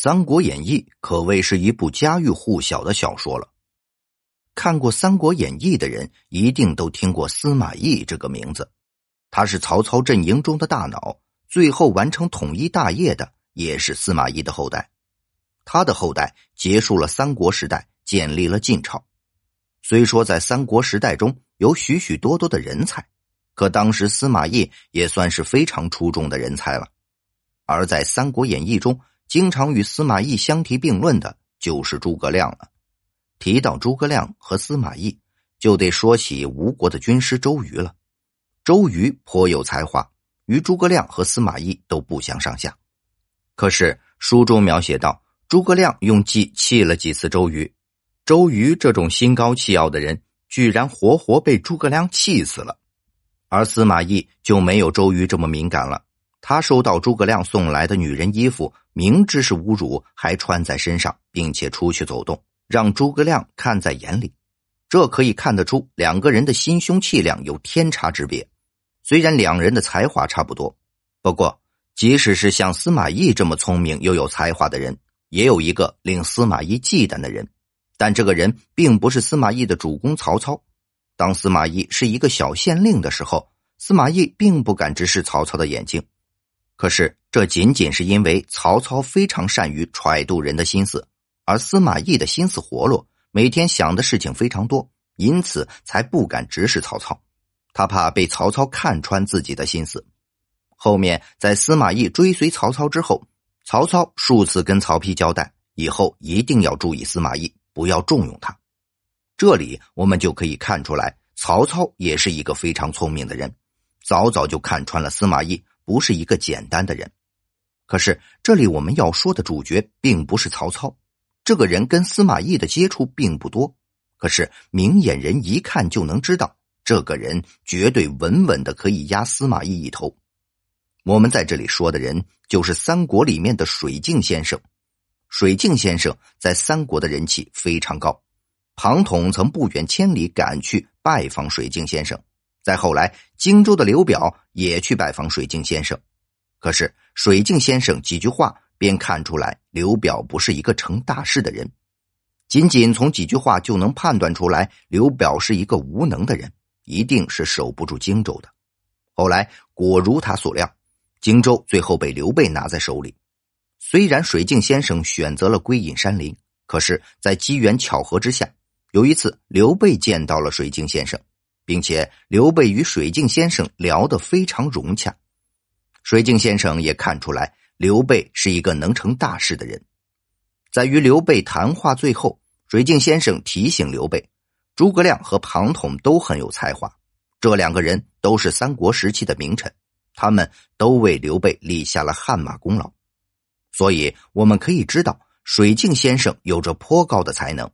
三国演义》可谓是一部家喻户晓的小说了。看过《三国演义》的人，一定都听过司马懿这个名字。他是曹操阵营中的大脑，最后完成统一大业的也是司马懿的后代。他的后代结束了三国时代，建立了晋朝。虽说在三国时代中有许许多多的人才，可当时司马懿也算是非常出众的人才了。而在《三国演义》中，经常与司马懿相提并论的就是诸葛亮了。提到诸葛亮和司马懿，就得说起吴国的军师周瑜了。周瑜颇有才华，与诸葛亮和司马懿都不相上下。可是书中描写到，诸葛亮用计气了几次周瑜。周瑜这种心高气傲的人，居然活活被诸葛亮气死了。而司马懿就没有周瑜这么敏感了。他收到诸葛亮送来的女人衣服，明知是侮辱，还穿在身上，并且出去走动，让诸葛亮看在眼里。这可以看得出两个人的心胸气量有天差之别。虽然两人的才华差不多，不过即使是像司马懿这么聪明又有才华的人，也有一个令司马懿忌惮的人。但这个人并不是司马懿的主公曹操。当司马懿是一个小县令的时候，司马懿并不敢直视曹操的眼睛。可是这仅仅是因为曹操非常善于揣度人的心思，而司马懿的心思活络，每天想的事情非常多，因此才不敢直视曹操。他怕被曹操看穿自己的心思。后面在司马懿追随曹操之后，曹操数次跟曹丕交代，以后一定要注意司马懿。不要重用他，这里我们就可以看出来，曹操也是一个非常聪明的人，早早就看穿了司马懿不是一个简单的人。可是这里我们要说的主角并不是曹操，这个人跟司马懿的接触并不多，可是明眼人一看就能知道，这个人绝对稳稳的可以压司马懿一头。我们在这里说的人就是三国里面的水镜先生。水镜先生在三国的人气非常高，庞统曾不远千里赶去拜访水镜先生。再后来，荆州的刘表也去拜访水镜先生。可是，水镜先生几句话便看出来刘表不是一个成大事的人，仅仅从几句话就能判断出来刘表是一个无能的人，一定是守不住荆州的。后来果如他所料，荆州最后被刘备拿在手里。虽然水镜先生选择了归隐山林，可是，在机缘巧合之下，有一次刘备见到了水镜先生，并且刘备与水镜先生聊得非常融洽。水镜先生也看出来刘备是一个能成大事的人。在与刘备谈话最后，水镜先生提醒刘备，诸葛亮和庞统都很有才华，这两个人都是三国时期的名臣，他们都为刘备立下了汗马功劳。所以我们可以知道，水镜先生有着颇高的才能，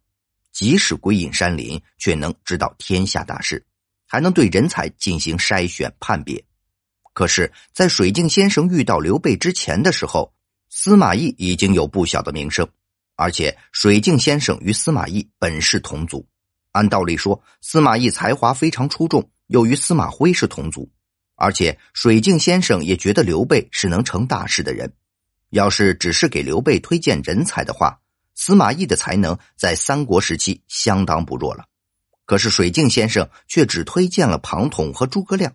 即使归隐山林，却能知道天下大事，还能对人才进行筛选判别。可是，在水镜先生遇到刘备之前的时候，司马懿已经有不小的名声，而且水镜先生与司马懿本是同族，按道理说，司马懿才华非常出众，又与司马徽是同族，而且水镜先生也觉得刘备是能成大事的人。要是只是给刘备推荐人才的话，司马懿的才能在三国时期相当不弱了。可是水镜先生却只推荐了庞统和诸葛亮，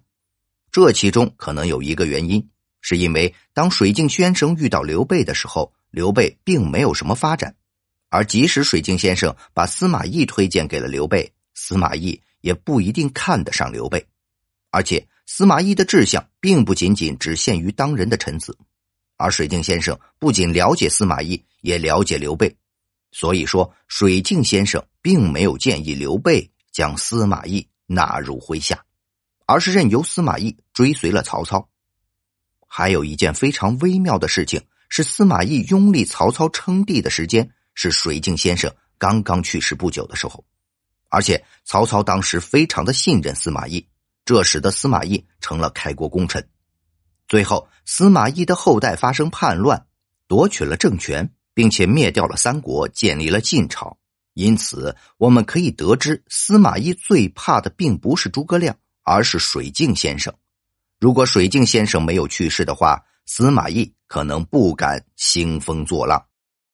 这其中可能有一个原因，是因为当水镜先生遇到刘备的时候，刘备并没有什么发展，而即使水镜先生把司马懿推荐给了刘备，司马懿也不一定看得上刘备，而且司马懿的志向并不仅仅只限于当人的臣子。而水镜先生不仅了解司马懿，也了解刘备，所以说水镜先生并没有建议刘备将司马懿纳入麾下，而是任由司马懿追随了曹操。还有一件非常微妙的事情是，司马懿拥立曹操称帝的时间是水镜先生刚刚去世不久的时候，而且曹操当时非常的信任司马懿，这使得司马懿成了开国功臣。最后，司马懿的后代发生叛乱，夺取了政权，并且灭掉了三国，建立了晋朝。因此，我们可以得知，司马懿最怕的并不是诸葛亮，而是水镜先生。如果水镜先生没有去世的话，司马懿可能不敢兴风作浪。